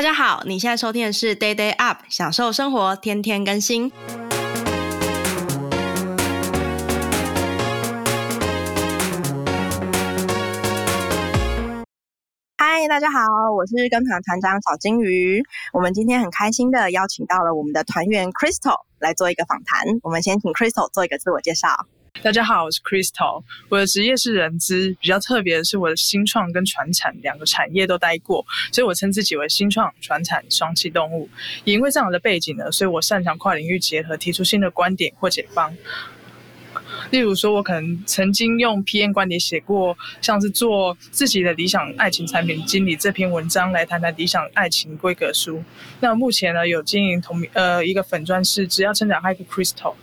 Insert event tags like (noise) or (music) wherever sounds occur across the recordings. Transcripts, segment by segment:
大家好，你现在收听的是 Day Day Up，享受生活，天天更新。嗨，大家好，我是跟团团长小金鱼。我们今天很开心的邀请到了我们的团员 Crystal 来做一个访谈。我们先请 Crystal 做一个自我介绍。大家好，我是 Crystal，我的职业是人资，比较特别的是我的新创跟传产两个产业都待过，所以我称自己为新创传产双栖动物。也因为这样的背景呢，所以我擅长跨领域结合，提出新的观点或解方。例如说，我可能曾经用 PM 观点写过，像是做自己的理想爱情产品经理这篇文章，来谈谈理想爱情规格书。那目前呢，有经营同呃一个粉专是只要成长 Hi Crystal。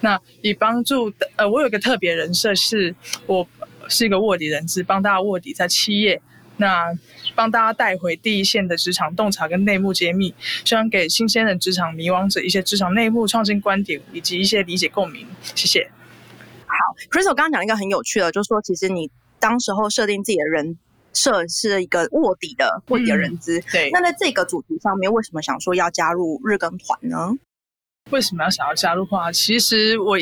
那以帮助呃，我有一个特别人设，是我是一个卧底人资，帮大家卧底在企业，那帮大家带回第一线的职场洞察跟内幕揭秘，希望给新鲜的职场迷惘者一些职场内幕创新观点以及一些理解共鸣。谢谢。好，Crystal 刚刚讲一个很有趣的，就是说其实你当时候设定自己的人设是一个卧底的卧底的人资，嗯，对。那在这个主题上面，为什么想说要加入日更团呢？为什么要想要加入话？其实我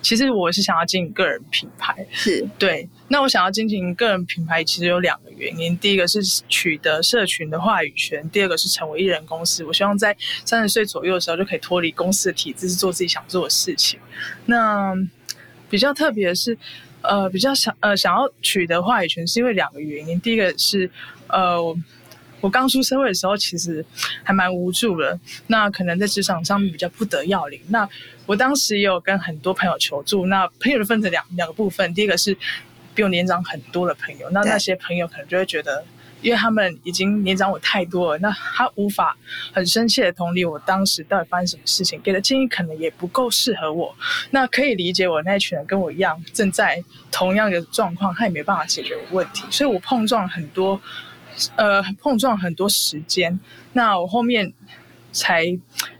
其实我是想要经营个人品牌，是对。那我想要经营个人品牌，其实有两个原因。第一个是取得社群的话语权，第二个是成为艺人公司。我希望在三十岁左右的时候就可以脱离公司的体制，是做自己想做的事情。那比较特别的是，呃，比较想呃想要取得话语权，是因为两个原因。第一个是呃。我刚出社会的时候，其实还蛮无助的。那可能在职场上面比较不得要领。那我当时也有跟很多朋友求助。那朋友的分成两两个部分，第一个是比我年长很多的朋友。那那些朋友可能就会觉得，因为他们已经年长我太多了，那他无法很深切的同理我当时到底发生什么事情，给的建议可能也不够适合我。那可以理解我那一群人跟我一样正在同样的状况，他也没办法解决我问题。所以我碰撞很多。呃，碰撞很多时间，那我后面才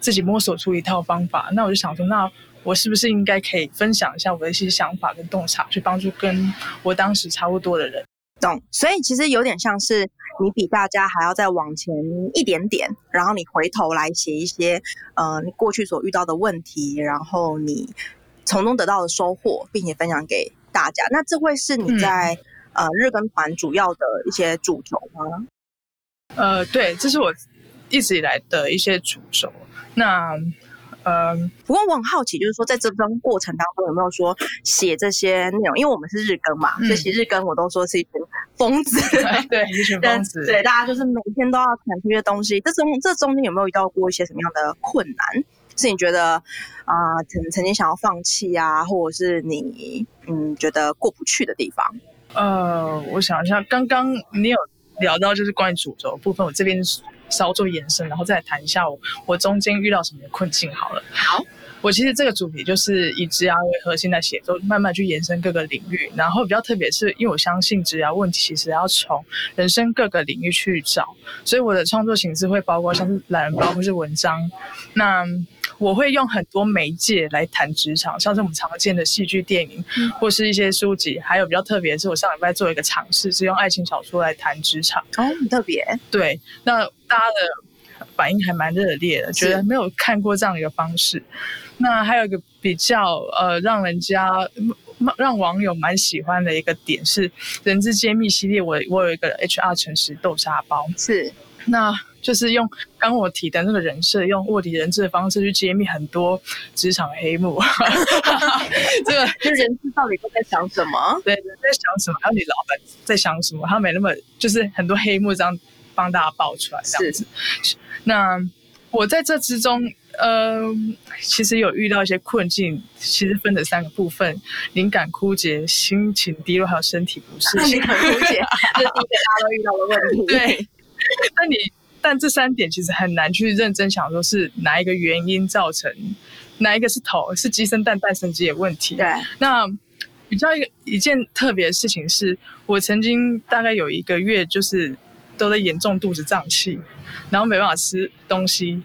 自己摸索出一套方法。那我就想说，那我是不是应该可以分享一下我的一些想法跟洞察，去帮助跟我当时差不多的人？懂。所以其实有点像是你比大家还要再往前一点点，然后你回头来写一些呃你过去所遇到的问题，然后你从中得到的收获，并且分享给大家。那这会是你在、嗯。呃，日更团主要的一些主轴吗？呃，对，这是我一直以来的一些主轴。那，呃，不过我很好奇，就是说在这段过程当中有没有说写这些内容？因为我们是日更嘛，嗯、所以其实日更我都说是一群疯子，(laughs) 对，一群疯子，(laughs) 对，大家就是每天都要产出一些东西。这中这中间有没有遇到过一些什么样的困难？是你觉得啊，曾、呃、曾经想要放弃啊，或者是你嗯觉得过不去的地方？呃，我想一下，刚刚你有聊到就是关于主轴部分，我这边稍作延伸，然后再谈一下我我中间遇到什么困境好了。好，我其实这个主题就是以职涯为核心来写作，慢慢去延伸各个领域，然后比较特别是因为我相信职涯问题其实要从人生各个领域去找，所以我的创作形式会包括像是懒人包或是文章，那。我会用很多媒介来谈职场，像是我们常见的戏剧、电影，或是一些书籍，还有比较特别的是，我上礼拜做一个尝试，是用爱情小说来谈职场。哦，很特别。对，那大家的反应还蛮热烈的，觉得没有看过这样一个方式。那还有一个比较呃，让人家让网友蛮喜欢的一个点是人之揭秘系列，我我有一个 HR 诚实豆沙包。是。那。就是用刚我提的那个人设，用卧底人质的方式去揭秘很多职场黑幕。(laughs) 这个 (laughs) 就人质到底都在想什么？对，在想什么？还有你老板在想什么？他没那么就是很多黑幕这样帮大家爆出来这样子。那我在这之中，呃，其实有遇到一些困境，其实分成三个部分：灵感枯竭、心情低落，还有身体不适。灵感枯竭，这是大家都遇到的问题。(laughs) 对，那你？但这三点其实很难去认真想，说是哪一个原因造成，哪一个是头，是鸡生蛋，蛋生鸡的问题。对，那比较一个一件特别的事情是，我曾经大概有一个月就是都在严重肚子胀气，然后没办法吃东西，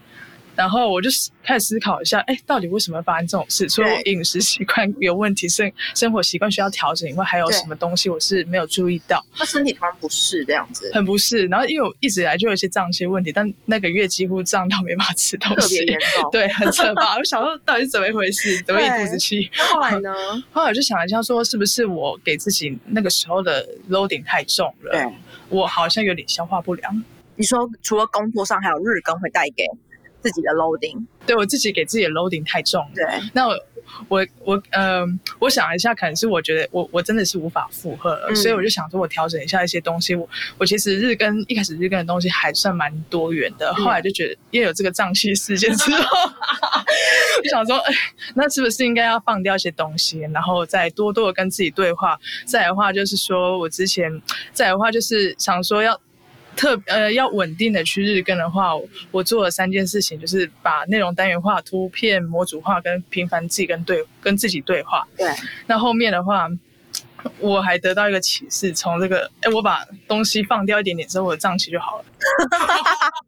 然后我就开始思考一下，哎，到底为什么会发生这种事？除了饮食习惯有问题，生生活习惯需要调整以外，还有什么东西我是没有注意到？他身体突然不适这样子，很不适。然后因为我一直以来就有一些胀气问题，但那个月几乎胀到没办法吃东西，特别严重，(laughs) 对，很可怕。我想说到底是怎么一回事？怎么一肚子气？后来呢？(laughs) 后来我就想了一下，说是不是我给自己那个时候的 loading 太重了？对，我好像有点消化不良。你说除了工作上，还有日更会带给？自己的 loading，对，我自己给自己的 loading 太重了。对，那我我我呃，我想了一下，可能是我觉得我我真的是无法负荷了，嗯，所以我就想说我调整一下一些东西。我我其实日更一开始日更的东西还算蛮多元的，后来就觉得因为有这个胀气事件之后，(laughs) 就想说，哎，那是不是应该要放掉一些东西，然后再多多的跟自己对话？再来的话就是说我之前再来的话就是想说要。特呃，要稳定的去日更的话，我，我做了三件事情，就是把内容单元化、图片模组化，跟频繁自己跟对跟自己对话。对。那后面的话，我还得到一个启示，从这个，哎，我把东西放掉一点点之后，我的胀气就好了。(laughs)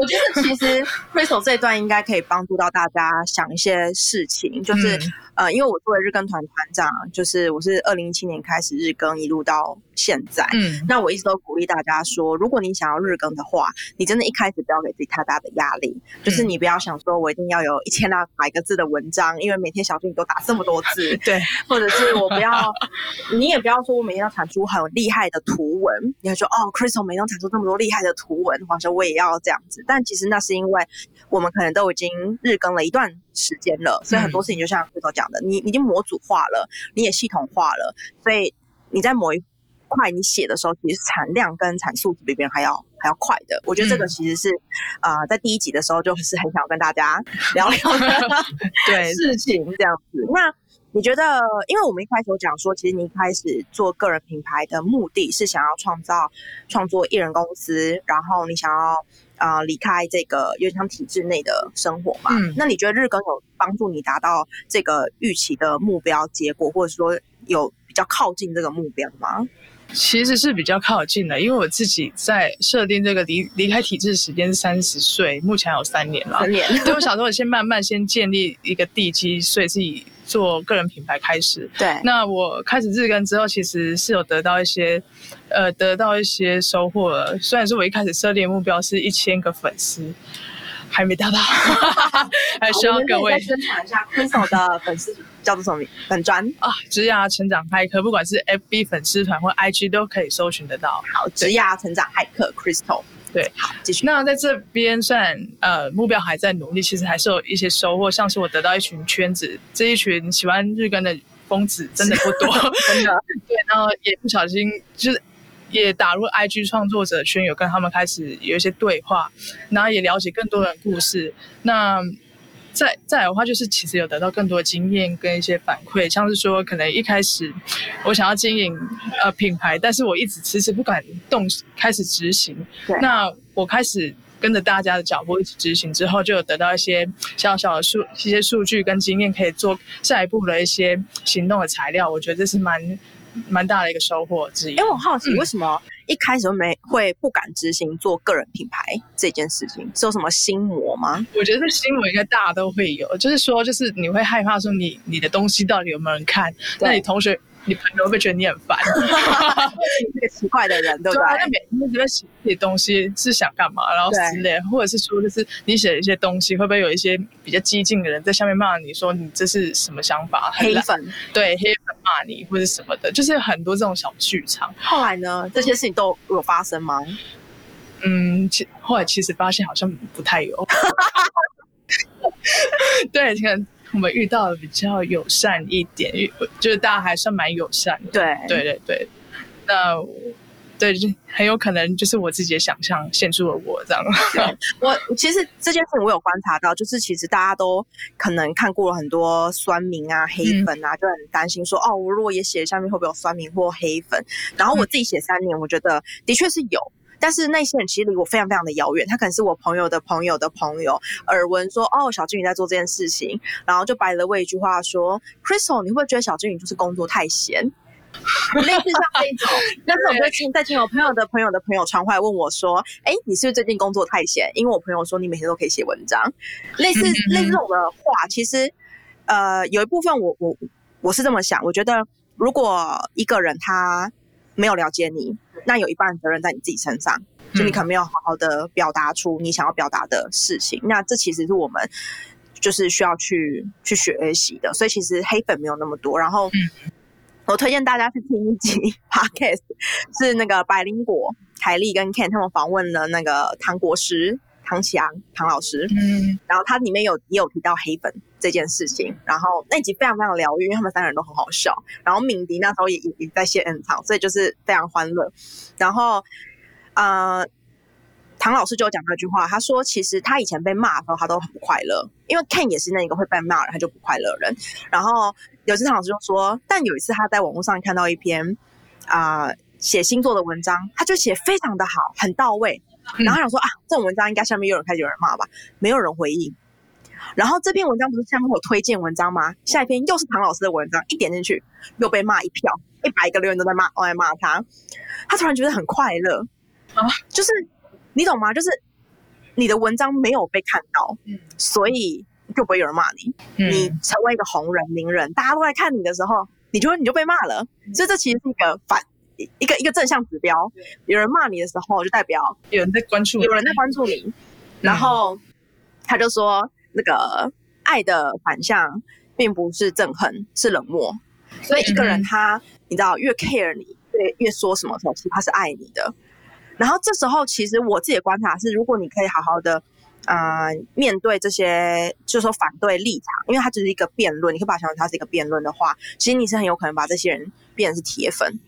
我觉得其实 Crystal 这一段应该可以帮助到大家想一些事情，就是、嗯、呃，因为我作为日更团团长，就是我是二零一七年开始日更，一路到现在，嗯，那我一直都鼓励大家说，如果你想要日更的话，你真的一开始不要给自己太大的压力，就是你不要想说我一定要有一千两百个字的文章，因为每天小助理都打这么多字，(laughs) 对，或者是我不要，(laughs) 你也不要说我每天要产出很厉害的图文，你会说哦，Crystal 每天产出这么多厉害的图文，或者我也要这样子，但其实那是因为我们可能都已经日更了一段时间了，所以很多事情就像 Crystal 讲的，你你已经模组化了，你也系统化了，所以你在某一块你写的时候，其实产量跟产数比别人还要还要快的。我觉得这个其实是，啊、嗯呃，在第一集的时候就 (laughs) 是很想跟大家 (laughs) 聊聊对 (laughs) 事情这样子。那你觉得，因为我们一开始有讲说，其实你一开始做个人品牌的目的是想要创造创作艺人公司，然后你想要啊、呃、离开这个有点像体制内的生活嘛？嗯。那你觉得日更有帮助你达到这个预期的目标结果，或者说有比较靠近这个目标吗？其实是比较靠近的，因为我自己在设定这个离离开体制时间是三十岁，目前还有三年了。三年，(laughs) 对，我想说，我先慢慢先建立一个地基，所以自己做个人品牌开始。对，那我开始日更之后，其实是有得到一些，呃，得到一些收获了。虽然说我一开始设定的目标是一千个粉丝。还没达到，(laughs) 还需要各位宣传一下 Crystal 的粉丝叫做什么名？粉砖 (laughs) 啊，职涯成长骇客，不管是 FB 粉丝团或 IG 都可以搜寻得到。好，职涯成长骇客 Crystal，对，好，继续。那在这边虽然呃目标还在努力，其实还是有一些收获，像是我得到一群圈子，这一群喜欢日更的疯子真的不多，(laughs) 真的。对，然后也不小心就是。也打入 IG 创作者圈，有跟他们开始有一些对话，然后也了解更多的故事。那再再来的话，就是其实有得到更多的经验跟一些反馈，像是说可能一开始我想要经营呃品牌，但是我一直迟迟不敢动开始执行。那我开始跟着大家的脚步一起执行之后，就有得到一些小小的数一些数据跟经验，可以做下一步的一些行动的材料。我觉得这是蛮。蛮大的一个收获之一。因为我好奇，为什么一开始都没会不敢执行做个人品牌这件事情？是有什么心魔吗？我觉得这心魔应该大家都会有，就是说，就是你会害怕说你你的东西到底有没有人看？那你同学。你朋友会不会觉得你很烦？你是个奇怪的人，对不对？他每天都在写这些东西，是想干嘛？然后之类，或者是说，就是你写的一些东西，会不会有一些比较激进的人在下面骂你说你这是什么想法？黑粉，对，黑粉骂你或者什么的，就是很多这种小剧场。后来呢？这些事情都有发生吗？嗯，其后来其实发现好像不太有。(laughs) 对，可能。我们遇到的比较友善一点，就是大家还算蛮友善的。对，对对对。那对，就很有可能就是我自己的想象限制了我这样。(laughs) 我其实这件事情我有观察到，就是其实大家都可能看过了很多酸民啊、黑粉啊，嗯、就很担心说，哦，我如果也写下面会不会有酸民或黑粉？然后我自己写三年，我觉得的确是有。但是那些人其实离我非常非常的遥远，他可能是我朋友的朋友的朋友，耳闻说哦，小金鱼在做这件事情，然后就白了问一句话说，Crystal，你会觉得小金鱼就是工作太闲？类似像这一种，(laughs) 但是我最近在听我朋友的朋友的朋友传回来问我说：“哎，你是不是最近工作太闲？”因为我朋友说你每天都可以写文章，类似类似这种的话，其实呃有一部分我我我是这么想，我觉得如果一个人他没有了解你，那有一半责任在你自己身上，就你可能没有好好的表达出你想要表达的事情，那这其实是我们就是需要去去学习的。所以其实黑粉没有那么多，然后。我推荐大家去听一集 (laughs) podcast，是那个百灵果凯莉跟 Ken 他们访问了那个唐国师唐綺阳唐老师，嗯，然后他里面有也有提到黑粉这件事情，然后那集非常非常疗愈，因为他们三个人都很好笑，然后敏迪那时候也也在现场，所以就是非常欢乐，然后呃。唐老师就讲那句话，他说：“其实他以前被骂的时候，他都很不快乐，因为 Ken 也是那个会被骂人，他就不快乐人。然后有一次唐老师就说，但有一次他在网络上看到一篇啊、呃、写星座的文章，他就写非常的好，很到位。然后他想说啊，这种文章应该下面有人开始有人骂吧，没有人回应。然后这篇文章不是下面有推荐文章吗？下一篇又是唐老师的文章，一点进去又被骂一票，一百个留言都在骂，都在骂他。他突然觉得很快乐啊，就是。”你懂吗？就是你的文章没有被看到，嗯，所以就不会有人骂你。嗯，你成为一个红人、名人，大家都在看你的时候，你就你就被骂了。所以这其实是一个反一个一个正向指标。有人骂你的时候，就代表有人在关注，有人在关注你。然后他就说，那个爱的反向并不是憎恨，是冷漠。所以一个人他，你知道，越 care 你，越越说什么时候，其实他是爱你的。然后这时候，其实我自己的观察是，如果你可以好好的，呃，面对这些，就是说反对立场，因为它只是一个辩论，你可以把它想成它是一个辩论的话，其实你是很有可能把这些人变成是铁粉。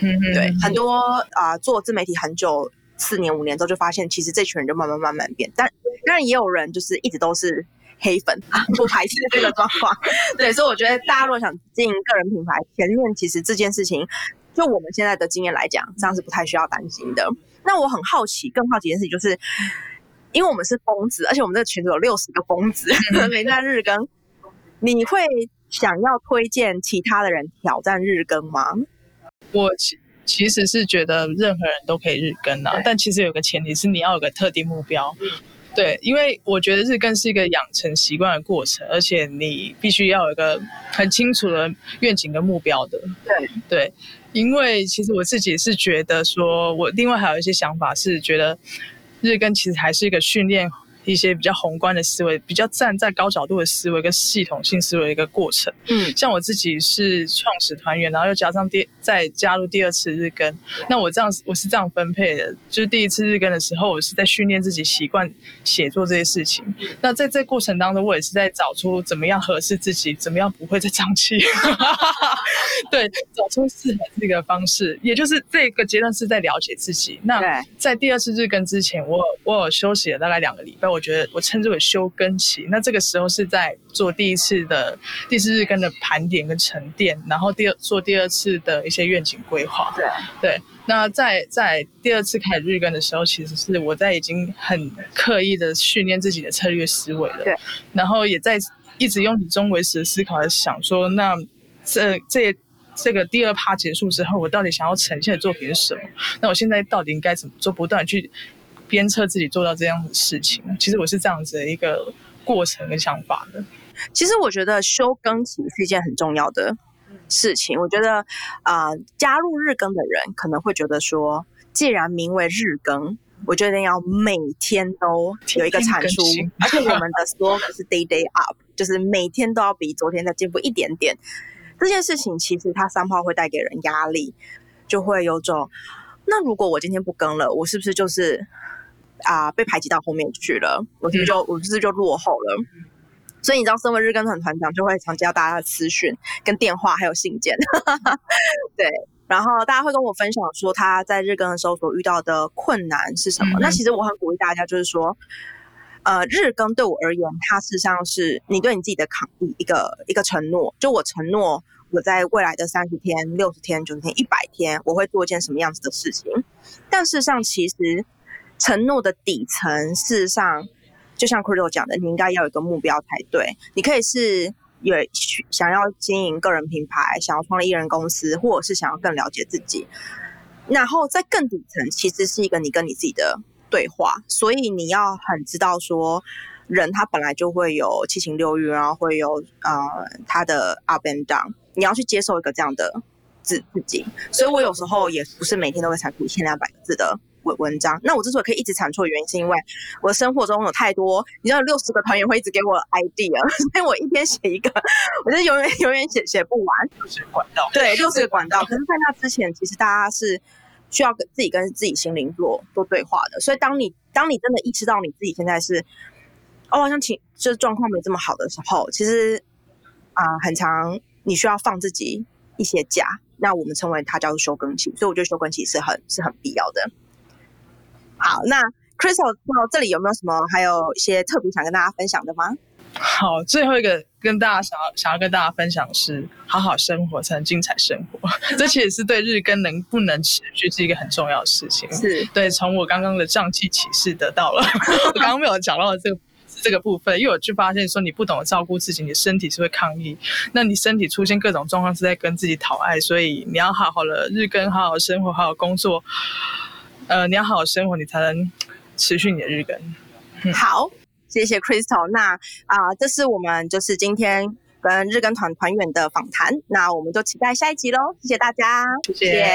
嗯嗯，对，很多啊、呃，做自媒体很久，四年五年之后就发现，其实这群人就慢慢慢慢变。但当然也有人就是一直都是黑粉，不排斥这个状况。(laughs) 对，所以我觉得大家如果想经营个人品牌，前面其实这件事情，就我们现在的经验来讲，这样是不太需要担心的。那我很好奇，更好奇一件事情就是，因为我们是疯子，而且我们这个群组有六十个疯子，(laughs) 每天日更，你会想要推荐其他的人挑战日更吗？我其其实是觉得任何人都可以日更啊，但其实有个前提是你要有个特定目标。对，因为我觉得日更是一个养成习惯的过程，而且你必须要有一个很清楚的愿景跟目标的。对对。因为其实我自己是觉得说，我另外还有一些想法是觉得，日更其实还是一个训练。一些比较宏观的思维，比较站在高角度的思维跟系统性思维的一个过程。嗯，像我自己是创始团员，然后又加上第再加入第二次日更，那我这样我是这样分配的，就是第一次日更的时候，我是在训练自己习惯写作这些事情。那在这过程当中，我也是在找出怎么样合适自己，怎么样不会再胀气。(laughs) 对，找出适合自己的方式，也就是这个阶段是在了解自己。那在第二次日更之前，我我有休息了大概两个礼拜。我觉得我称之为休更期，那这个时候是在做第一次的第四日更的盘点跟沉淀，然后第二做第二次的一些愿景规划。对对，那在在第二次开始日更的时候，其实是我在已经很刻意的训练自己的策略思维了。对，然后也在一直用以终为始的思考来想说，那这这这个第二趴结束之后，我到底想要呈现的作品是什么？那我现在到底应该怎么做？不断去。鞭策自己做到这样的事情，其实我是这样子的一个过程跟想法的。其实我觉得修更期是一件很重要的事情。我觉得啊、呃，加入日更的人可能会觉得说，既然名为日更，我决定要每天都有一个产出，而且我们的 slogan 是 day day up，就是每天都要比昨天再进步一点点。这件事情其实它 somehow 会带给人压力，就会有种，那如果我今天不更了，我是不是就是？啊、呃，被排挤到后面去了，我是不是就我是不是就落后了？所以你知道，身为日更团团长，就会常接到大家的私讯、跟电话还有信件。(laughs) 对，然后大家会跟我分享说他在日更的时候所遇到的困难是什么。嗯、那其实我很鼓励大家，就是说，呃，日更对我而言，它事实际上是你对你自己的扛一个一个承诺。就我承诺，我在未来的三十天、六十天、九十天、一百天，我会做一件什么样子的事情。但事实上，其实。承诺的底层，事实上，就像 Crystal 讲的，你应该要有一个目标才对。你可以是有想要经营个人品牌，想要创立艺人公司，或者是想要更了解自己。然后在更底层，其实是一个你跟你自己的对话，所以你要很知道说，人他本来就会有七情六欲，然后会有呃他的 up and down，你要去接受一个这样的自自己。所以我有时候也不是每天都会产出一千两百个字的文文章。那我之所以可以一直产出的原因，是因为我生活中有太多，你知道，六十个团员会一直给我 idea，(laughs) 所以我一天写一个，我就永远 (laughs) 永远写写不完。六十个管道，对，六十个管道。可是，在那之前，其实大家是需要跟自己跟自己心灵做做对话的。所以，当你当你真的意识到你自己现在是。哦，好像情就是状况没这么好的时候，其实啊、呃，很长你需要放自己一些假。那我们称为它叫做休更期，所以我觉得休更期是很是很必要的。好，那 Crystal 到这里有没有什么还有一些特别想跟大家分享的吗？好，最后一个跟大家想要想要跟大家分享的是，好好生活才能精彩生活。(laughs) 这其实是对日更能不能持续是一个很重要的事情。是对，从我刚刚的胀气启示得到了，(laughs) 我刚刚没有讲到的这个。这个部分，因为我就发现说，你不懂得照顾自己，你的身体是会抗议。那你身体出现各种状况，是在跟自己讨爱。所以你要好好的日更，好好生活，好好工作。呃，你要好好生活，你才能持续你的日更。嗯、好，谢谢 Crystal。那啊、呃，这是我们就是今天跟日更团团员的访谈。那我们就期待下一集喽。谢谢大家，谢谢。谢谢。